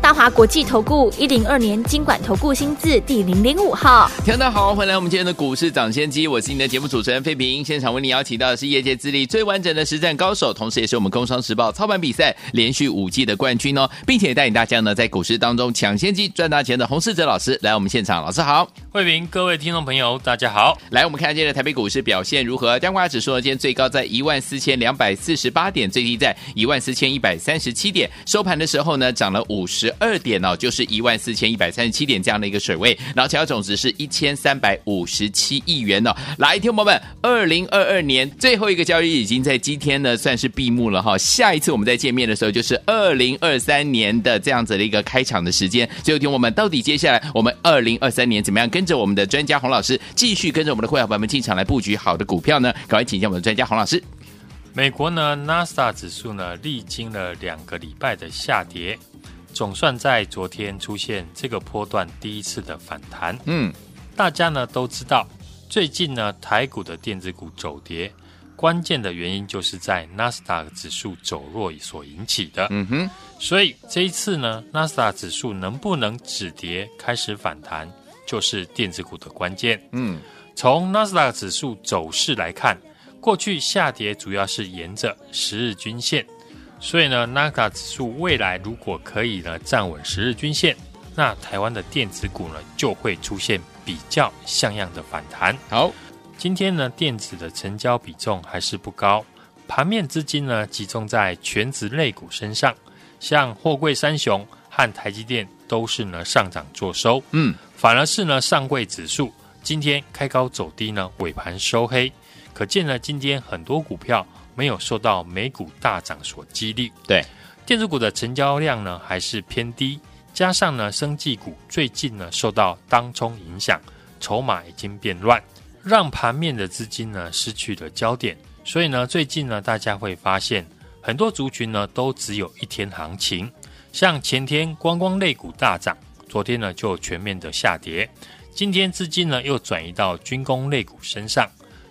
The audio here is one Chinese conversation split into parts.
大华国际投顾一零二年金管投顾新字第零零五号，听众大家好，欢迎来我们今天的股市涨先机，我是你的节目主持人费平。现场为你邀请到的是业界资历最完整的实战高手，同时也是我们工商时报操盘比赛连续五季的冠军哦，并且带领大家呢在股市当中抢先机赚大钱的洪世哲老师。来我们现场，老师好，费平，各位听众朋友大家好，来我们看今天的台北股市表现如何？加权指数呢今天最高在一万四千两百四十八点，最低在一万四千一百三十七点，收盘的时候呢涨了五十十二点哦，就是一万四千一百三十七点这样的一个水位，然后成交总值是一千三百五十七亿元哦。来，听众朋友们，二零二二年最后一个交易已经在今天呢算是闭幕了哈。下一次我们再见面的时候，就是二零二三年的这样子的一个开场的时间。最后听我们到底接下来我们二零二三年怎么样跟着我们的专家洪老师继续跟着我们的会员朋友们进场来布局好的股票呢？赶快请教我们的专家洪老师。美国呢，纳斯达指数呢历经了两个礼拜的下跌。总算在昨天出现这个波段第一次的反弹。嗯，大家呢都知道，最近呢台股的电子股走跌，关键的原因就是在纳斯达克指数走弱所引起的。嗯哼，所以这一次呢，纳斯达克指数能不能止跌开始反弹，就是电子股的关键。嗯，从纳斯达克指数走势来看，过去下跌主要是沿着十日均线。所以呢，纳斯达克指数未来如果可以呢站稳十日均线，那台湾的电子股呢就会出现比较像样的反弹。好，今天呢电子的成交比重还是不高，盘面资金呢集中在全值类股身上，像货柜三雄和台积电都是呢上涨做收。嗯，反而是呢上柜指数今天开高走低呢，尾盘收黑，可见呢今天很多股票。没有受到美股大涨所激励，对电子股的成交量呢还是偏低，加上呢生技股最近呢受到当冲影响，筹码已经变乱，让盘面的资金呢失去了焦点。所以呢，最近呢大家会发现很多族群呢都只有一天行情，像前天观光类股大涨，昨天呢就全面的下跌，今天资金呢又转移到军工类股身上，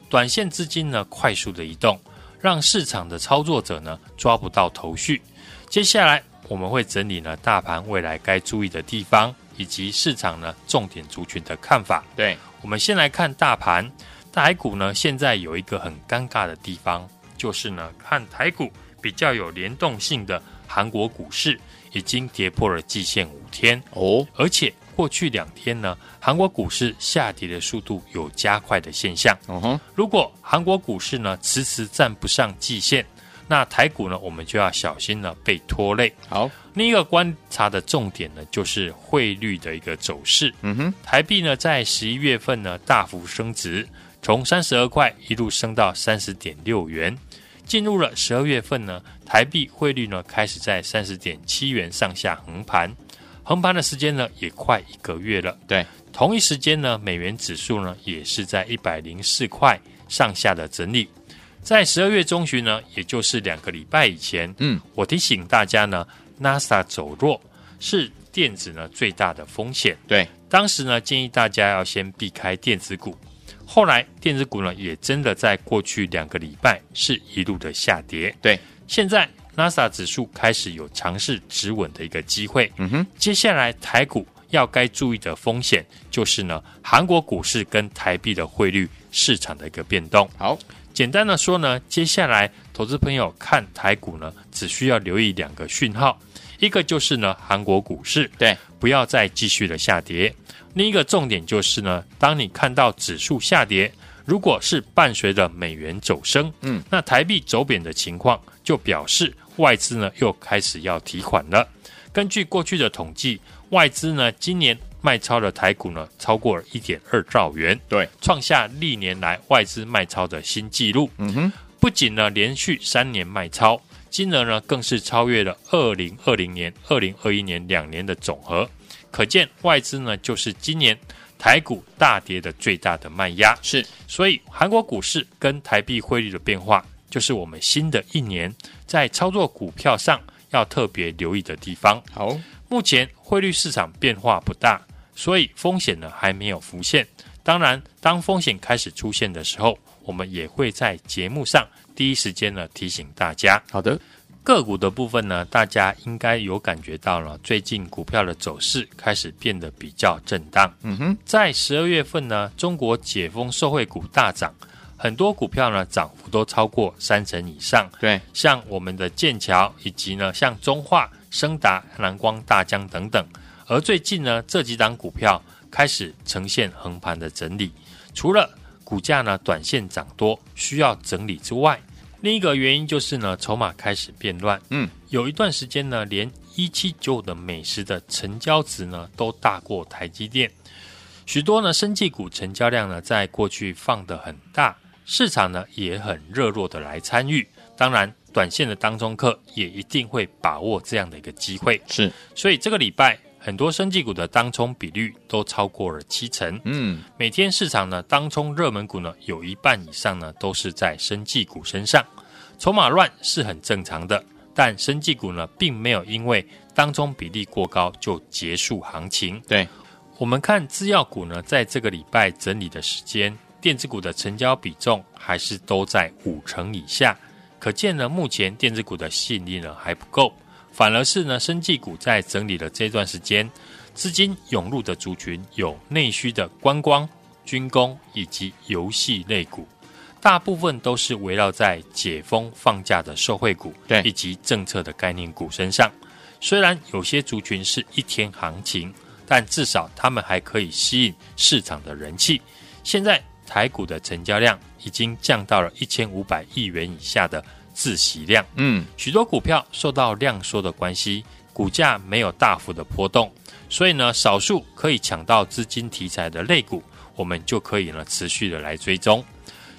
短线资金呢快速的移动。让市场的操作者呢抓不到头绪。接下来我们会整理呢大盘未来该注意的地方，以及市场呢重点族群的看法。对，我们先来看大盘，台股呢现在有一个很尴尬的地方，就是呢看台股比较有联动性的韩国股市已经跌破了季线五天哦，而且。过去两天呢，韩国股市下跌的速度有加快的现象。嗯哼，如果韩国股市呢迟迟站不上季线，那台股呢我们就要小心了被拖累。好，另一个观察的重点呢就是汇率的一个走势。嗯哼，台币呢在十一月份呢大幅升值，从三十二块一路升到三十点六元。进入了十二月份呢，台币汇率呢开始在三十点七元上下横盘。横盘的时间呢，也快一个月了。对，同一时间呢，美元指数呢，也是在一百零四块上下的整理。在十二月中旬呢，也就是两个礼拜以前，嗯，我提醒大家呢，，NASA 走弱是电子呢最大的风险。对，当时呢，建议大家要先避开电子股。后来电子股呢，也真的在过去两个礼拜是一路的下跌。对，现在。纳斯达克指数开始有尝试止稳的一个机会。嗯哼，接下来台股要该注意的风险就是呢，韩国股市跟台币的汇率市场的一个变动。好，简单的说呢，接下来投资朋友看台股呢，只需要留意两个讯号，一个就是呢，韩国股市对不要再继续的下跌；另一个重点就是呢，当你看到指数下跌，如果是伴随着美元走升，嗯，那台币走贬的情况，就表示。外资呢又开始要提款了。根据过去的统计，外资呢今年卖超的台股呢超过了一点二兆元，对，创下历年来外资卖超的新纪录。嗯哼，不仅呢连续三年卖超，金额呢更是超越了二零二零年、二零二一年两年的总和。可见外资呢就是今年台股大跌的最大的卖压。是，所以韩国股市跟台币汇率的变化。就是我们新的一年在操作股票上要特别留意的地方。好，目前汇率市场变化不大，所以风险呢还没有浮现。当然，当风险开始出现的时候，我们也会在节目上第一时间呢提醒大家。好的。个股的部分呢，大家应该有感觉到了，最近股票的走势开始变得比较震荡。嗯哼，在十二月份呢，中国解封受惠股大涨，很多股票呢涨幅都超过三成以上。对，像我们的剑桥，以及呢像中化、升达、蓝光、大江等等。而最近呢，这几档股票开始呈现横盘的整理，除了股价呢短线涨多需要整理之外。另一个原因就是呢，筹码开始变乱。嗯，有一段时间呢，连一七九五的美食的成交值呢都大过台积电，许多呢生技股成交量呢在过去放得很大，市场呢也很热络的来参与。当然，短线的当中客也一定会把握这样的一个机会。是，所以这个礼拜。很多生技股的当冲比率都超过了七成。嗯，每天市场呢当冲热门股呢有一半以上呢都是在生技股身上，筹码乱是很正常的。但生技股呢并没有因为当中比例过高就结束行情。对，我们看制药股呢在这个礼拜整理的时间，电子股的成交比重还是都在五成以下，可见呢目前电子股的吸引力呢还不够。反而是呢，生技股在整理的这段时间，资金涌入的族群有内需的观光、军工以及游戏类股，大部分都是围绕在解封放假的受惠股，对，以及政策的概念股身上。虽然有些族群是一天行情，但至少他们还可以吸引市场的人气。现在台股的成交量已经降到了一千五百亿元以下的。自息量，嗯，许多股票受到量缩的关系，股价没有大幅的波动，所以呢，少数可以抢到资金题材的类股，我们就可以呢持续的来追踪。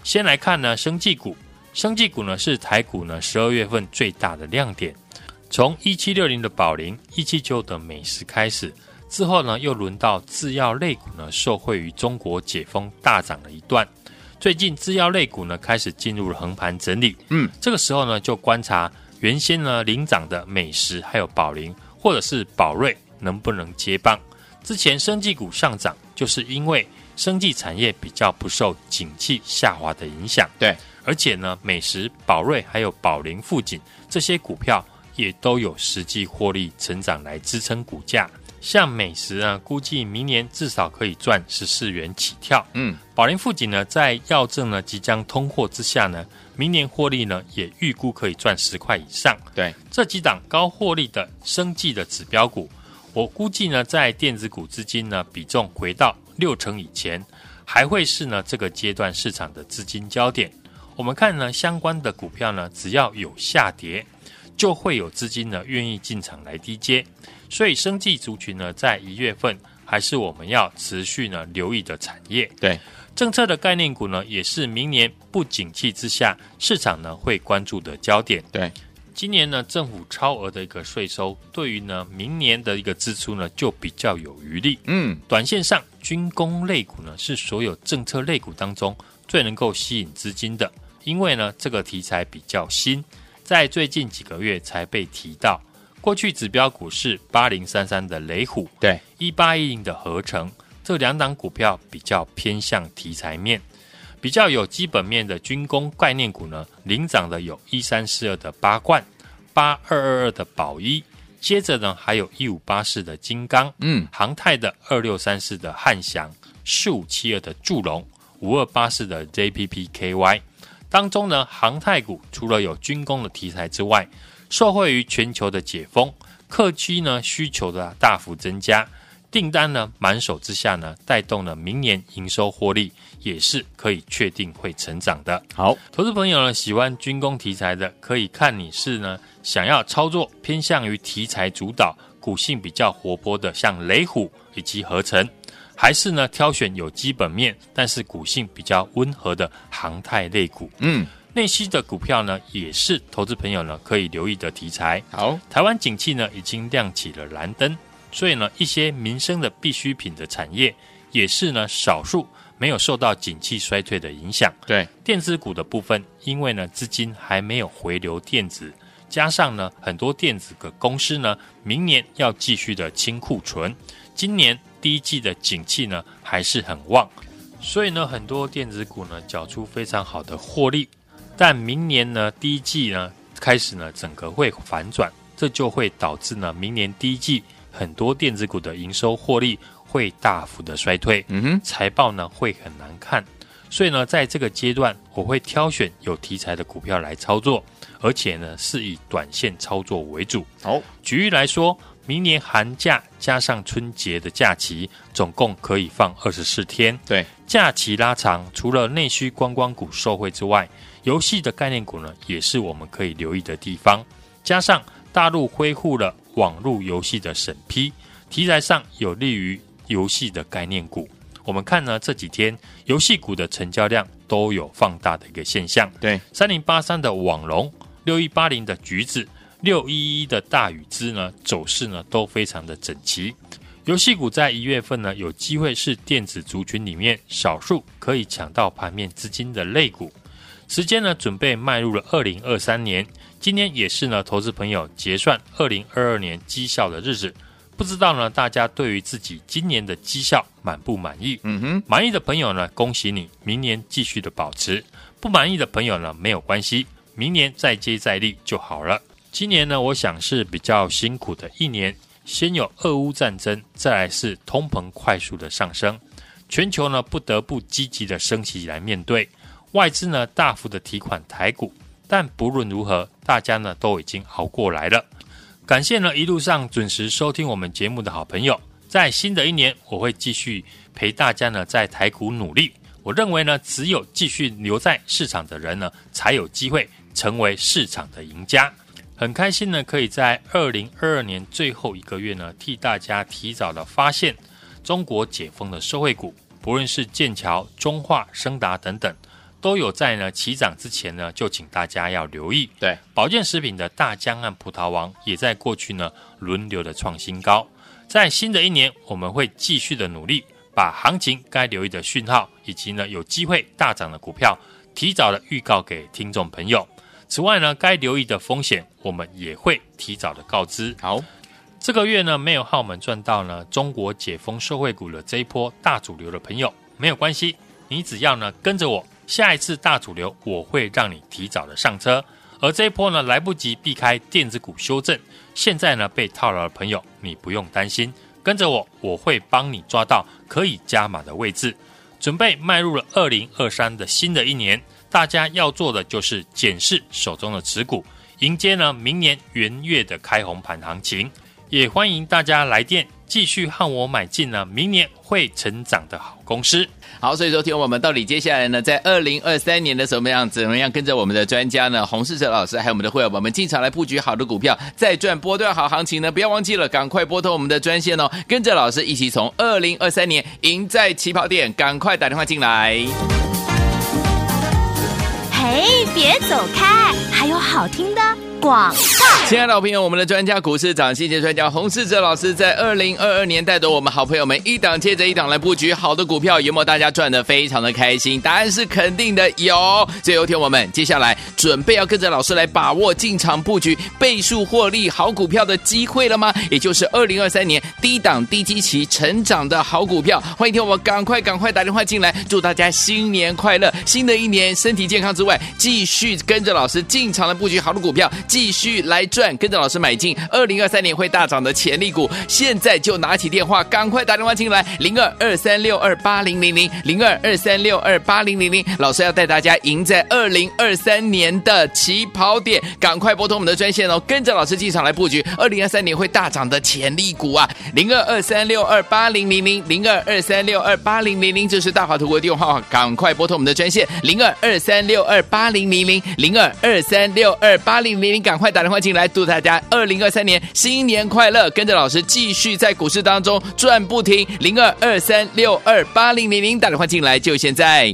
先来看呢，生技股，生技股呢是台股呢十二月份最大的亮点，从一七六零的宝林，一七九的美食开始，之后呢又轮到制药类股呢受惠于中国解封大涨了一段。最近制药类股呢开始进入了横盘整理，嗯，这个时候呢就观察原先呢领涨的美食还有宝林或者是宝瑞能不能接棒。之前生技股上涨，就是因为生技产业比较不受景气下滑的影响，对，而且呢美食、宝瑞还有宝林、富锦这些股票也都有实际获利成长来支撑股价。像美食啊，估计明年至少可以赚十四元起跳。嗯，宝林富锦呢，在药证呢即将通过之下呢，明年获利呢也预估可以赚十块以上。对，这几档高获利的生计的指标股，我估计呢，在电子股资金呢比重回到六成以前，还会是呢这个阶段市场的资金焦点。我们看呢相关的股票呢，只要有下跌，就会有资金呢愿意进场来低接。所以，生技族群呢，在一月份还是我们要持续呢留意的产业。对，政策的概念股呢，也是明年不景气之下，市场呢会关注的焦点。对，今年呢政府超额的一个税收，对于呢明年的一个支出呢就比较有余力。嗯，短线上军工类股呢是所有政策类股当中最能够吸引资金的，因为呢这个题材比较新，在最近几个月才被提到。过去指标股是八零三三的雷虎，对，一八一零的合成，这两档股票比较偏向题材面，比较有基本面的军工概念股呢，领涨的有一三四二的八冠，八二二二的宝一，接着呢还有一五八四的金刚，嗯，航太的二六三四的汉翔，四五七二的祝融，五二八四的 JPPKY，当中呢航太股除了有军工的题材之外，受惠于全球的解封，客机呢需求的大幅增加，订单呢满手之下呢，带动了明年营收获利也是可以确定会成长的。好，投资朋友呢喜欢军工题材的，可以看你是呢想要操作偏向于题材主导、股性比较活泼的，像雷虎以及合成，还是呢挑选有基本面但是股性比较温和的航太类股。嗯。内需的股票呢，也是投资朋友呢可以留意的题材。好，台湾景气呢已经亮起了蓝灯，所以呢一些民生的必需品的产业，也是呢少数没有受到景气衰退的影响。对，电子股的部分，因为呢资金还没有回流电子，加上呢很多电子的公司呢，明年要继续的清库存，今年第一季的景气呢还是很旺，所以呢很多电子股呢缴出非常好的获利，但明年呢第一季呢开始呢整个会反转，这就会导致呢明年第一季很多电子股的营收获利。会大幅的衰退，嗯哼，财报呢会很难看，所以呢，在这个阶段，我会挑选有题材的股票来操作，而且呢是以短线操作为主。好，举例来说，明年寒假加上春节的假期，总共可以放二十四天。对，假期拉长，除了内需观光股受惠之外，游戏的概念股呢也是我们可以留意的地方。加上大陆恢复了网络游戏的审批，题材上有利于。游戏的概念股，我们看呢这几天游戏股的成交量都有放大的一个现象。对，三零八三的网龙，六一八零的橘子，六一一的大禹资呢，走势呢都非常的整齐。游戏股在一月份呢，有机会是电子族群里面少数可以抢到盘面资金的类股。时间呢，准备迈入了二零二三年，今天也是呢，投资朋友结算二零二二年绩效的日子。不知道呢，大家对于自己今年的绩效满不满意？嗯哼，满意的朋友呢，恭喜你，明年继续的保持；不满意的朋友呢，没有关系，明年再接再厉就好了。今年呢，我想是比较辛苦的一年，先有俄乌战争，再来是通膨快速的上升，全球呢不得不积极的升息来面对，外资呢大幅的提款台股，但不论如何，大家呢都已经熬过来了。感谢呢一路上准时收听我们节目的好朋友，在新的一年，我会继续陪大家呢在台股努力。我认为呢，只有继续留在市场的人呢，才有机会成为市场的赢家。很开心呢，可以在二零二二年最后一个月呢，替大家提早的发现中国解封的社会股，不论是剑桥、中化、升达等等。都有在呢起涨之前呢，就请大家要留意。对，保健食品的大江和葡萄王也在过去呢轮流的创新高。在新的一年，我们会继续的努力，把行情该留意的讯号以及呢有机会大涨的股票，提早的预告给听众朋友。此外呢，该留意的风险，我们也会提早的告知。好，这个月呢没有和我们赚到呢中国解封社会股的这一波大主流的朋友，没有关系，你只要呢跟着我。下一次大主流，我会让你提早的上车，而这一波呢，来不及避开电子股修正，现在呢被套牢的朋友，你不用担心，跟着我，我会帮你抓到可以加码的位置，准备迈入了二零二三的新的一年，大家要做的就是检视手中的持股，迎接呢明年元月的开红盘行情，也欢迎大家来电。继续和我买进呢，明年会成长的好公司。好，所以说听我们到底接下来呢，在二零二三年的什么样子，怎么样跟着我们的专家呢，洪世哲老师还有我们的会员宝们进场来布局好的股票，再赚波段好行情呢？不要忘记了，赶快拨通我们的专线哦，跟着老师一起从二零二三年赢在起跑点，赶快打电话进来。哎，别走开，还有好听的。广告，亲爱的老朋友，我们的专家股市长，谢谢专家洪世哲老师在二零二二年带着我们好朋友们一档接着一档来布局好的股票，有没有大家赚的非常的开心？答案是肯定的，有。最后听我们接下来准备要跟着老师来把握进场布局倍数获利好股票的机会了吗？也就是二零二三年低档低基期成长的好股票，欢迎听我们赶快赶快打电话进来，祝大家新年快乐，新的一年身体健康之外，继续跟着老师进场来布局好的股票。继续来赚，跟着老师买进二零二三年会大涨的潜力股，现在就拿起电话，赶快打电话进来，零二二三六二八零零零零二二三六二八零零零，老师要带大家赢在二零二三年的起跑点，赶快拨通我们的专线哦，跟着老师进场来布局二零二三年会大涨的潜力股啊，零二二三六二八零零零零二二三六二八零零零，这是大华图的电话，赶快拨通我们的专线零二二三六二八零零零零二二三六二八零零零。赶快打电话进来，祝大家二零二三年新年快乐！跟着老师继续在股市当中赚不停，零二二三六二八零零零打电话进来就现在。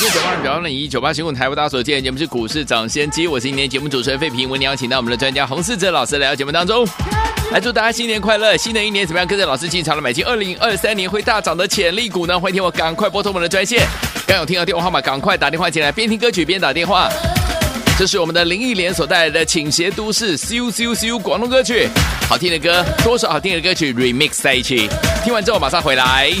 六九八二表演一九八新闻台，为大家所见节目是股市涨先机，我是今天节目主持人费平，为你邀请到我们的专家洪士哲老师来到节目当中，来祝大家新年快乐，新的一年怎么样？跟着老师进场了买进二零二三年会大涨的潜力股呢？欢迎听我赶快拨通我们的专线，刚有听到电话号码，赶快打电话进来，边听歌曲边打电话。这是我们的林忆莲所带来的《倾斜都市》，咻咻咻，广东歌曲，好听的歌，多少好听的歌曲 remix 在一起，听完之后马上回来。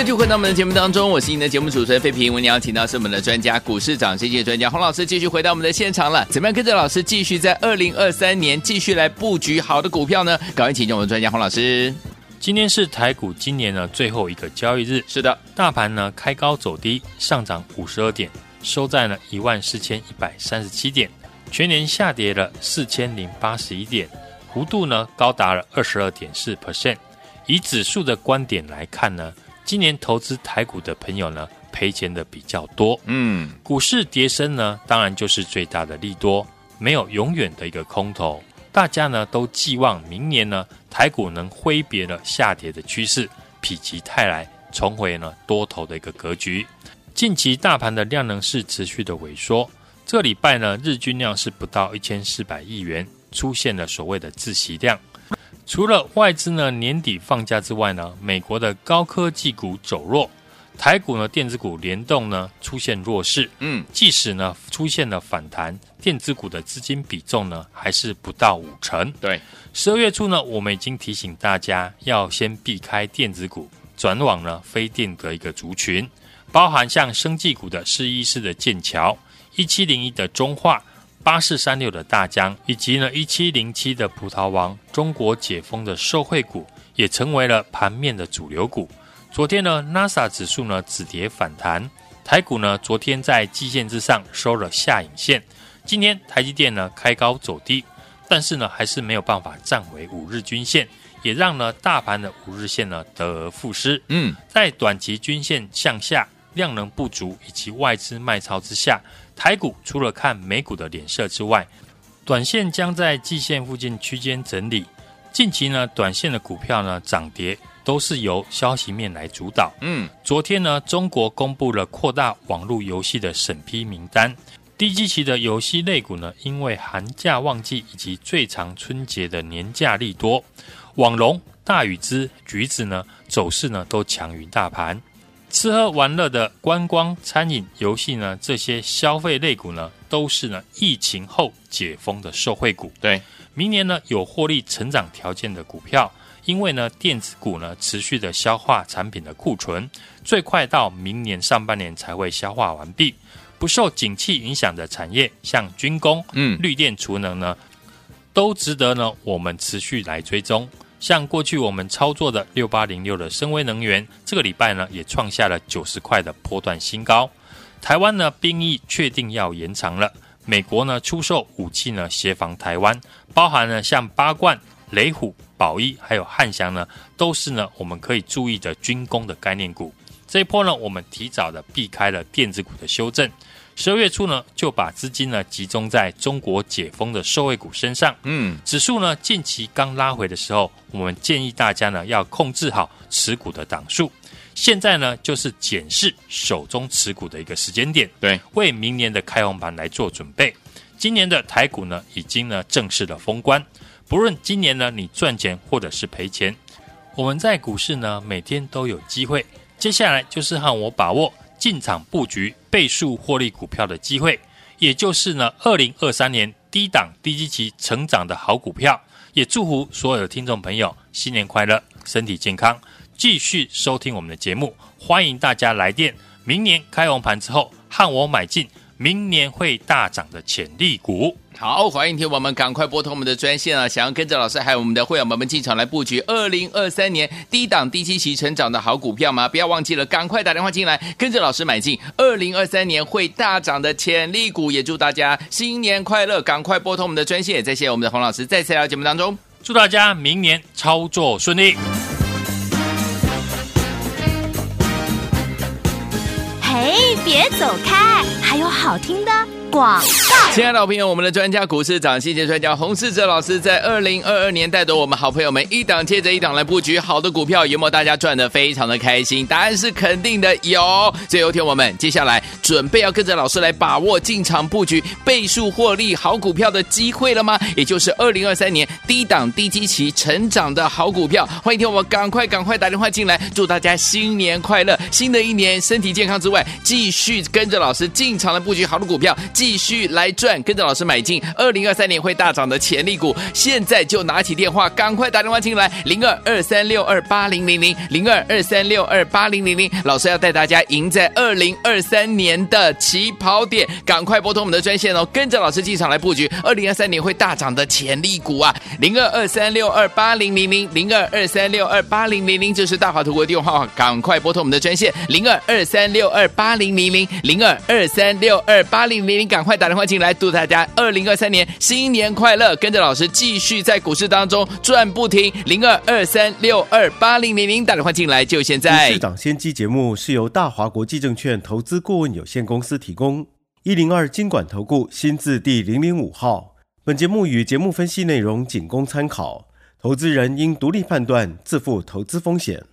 欢迎继续回到我们的节目当中，我是您的节目主持人费平。我们邀请到是我们的专家股市涨跌专家洪老师，继续回到我们的现场了。怎么样跟着老师继续在二零二三年继续来布局好的股票呢？赶快请教我们专家洪老师。今天是台股今年的最后一个交易日，是的，大盘呢开高走低，上涨五十二点，收在了一万四千一百三十七点，全年下跌了四千零八十一点，幅度呢高达了二十二点四 percent。以指数的观点来看呢。今年投资台股的朋友呢，赔钱的比较多。嗯，股市跌升呢，当然就是最大的利多，没有永远的一个空头。大家呢都寄望明年呢，台股能挥别了下跌的趋势，否极泰来，重回呢多头的一个格局。近期大盘的量能是持续的萎缩，这个礼拜呢，日均量是不到一千四百亿元，出现了所谓的窒息量。除了外资呢年底放假之外呢，美国的高科技股走弱，台股呢电子股联动呢出现弱势。嗯，即使呢出现了反弹，电子股的资金比重呢还是不到五成。对，十二月初呢，我们已经提醒大家要先避开电子股，转往呢非电的一个族群，包含像生技股的四一四的剑桥，一七零一的中化。八四三六的大江，以及呢一七零七的葡萄王，中国解封的受惠股，也成为了盘面的主流股。昨天呢，NASA 指数呢止跌反弹，台股呢昨天在季线之上收了下影线。今天台积电呢开高走低，但是呢还是没有办法站回五日均线，也让呢大盘的五日线呢得而复失。嗯，在短期均线向下。量能不足以及外资卖超之下，台股除了看美股的脸色之外，短线将在季线附近区间整理。近期呢，短线的股票呢涨跌都是由消息面来主导。嗯，昨天呢，中国公布了扩大网络游戏的审批名单，低基期的游戏类股呢，因为寒假旺季以及最长春节的年假利多，网龙、大宇之、橘子呢走势呢都强于大盘。吃喝玩乐的观光、餐饮、游戏呢，这些消费类股呢，都是呢疫情后解封的受惠股。对，明年呢有获利成长条件的股票，因为呢电子股呢持续的消化产品的库存，最快到明年上半年才会消化完毕。不受景气影响的产业，像军工、嗯、绿电储能呢，都值得呢我们持续来追踪。像过去我们操作的六八零六的深威能源，这个礼拜呢也创下了九十块的波段新高。台湾呢兵役确定要延长了，美国呢出售武器呢协防台湾，包含呢像八冠、雷虎、宝一还有汉翔呢，都是呢我们可以注意的军工的概念股。这一波呢我们提早的避开了电子股的修正。十二月初呢，就把资金呢集中在中国解封的受惠股身上。嗯，指数呢近期刚拉回的时候，我们建议大家呢要控制好持股的档数。现在呢就是检视手中持股的一个时间点，对，为明年的开红盘来做准备。今年的台股呢已经呢正式的封关，不论今年呢你赚钱或者是赔钱，我们在股市呢每天都有机会。接下来就是和我把握。进场布局倍数获利股票的机会，也就是呢，二零二三年低档低基期成长的好股票。也祝福所有的听众朋友新年快乐，身体健康，继续收听我们的节目。欢迎大家来电，明年开红盘之后和我买进明年会大涨的潜力股。好，欢迎听我们赶快拨通我们的专线啊！想要跟着老师还有我们的会员们们进场来布局二零二三年低档低基期成长的好股票吗？不要忘记了，赶快打电话进来，跟着老师买进二零二三年会大涨的潜力股。也祝大家新年快乐！赶快拨通我们的专线。再谢谢我们的洪老师，再次来到节目当中，祝大家明年操作顺利。哎，别走开，还有好听的。广告，亲爱的老朋友，我们的专家股市长谢谢专家洪世哲老师在二零二二年带着我们好朋友们一档接着一档来布局好的股票，有没有大家赚的非常的开心？答案是肯定的，有。最后天我们接下来准备要跟着老师来把握进场布局倍数获利好股票的机会了吗？也就是二零二三年低档低基期成长的好股票，欢迎听我们赶快赶快打电话进来，祝大家新年快乐，新的一年身体健康之外，继续跟着老师进场来布局好的股票。继续来赚，跟着老师买进二零二三年会大涨的潜力股，现在就拿起电话，赶快打电话进来，零二二三六二八零零零零二二三六二八零零零，老师要带大家赢在二零二三年的起跑点，赶快拨通我们的专线哦，跟着老师进场来布局二零二三年会大涨的潜力股啊，零二二三六二八零零零零二二三六二八零零零，这是大华图国电话，赶快拨通我们的专线零二二三六二八零零零零二二三六二八零零零，赶快打电话进来，祝大家二零二三年新年快乐，跟着老师继续在股市当中赚不停，零二二三六二八零零零，打电话进来就现在。市长先机节目是由大华国际证券投资顾问有限公司提供，一零二经管投顾新字第零零五号。本节目与节目分析内容仅供参考，投资人应独立判断，自负投资风险。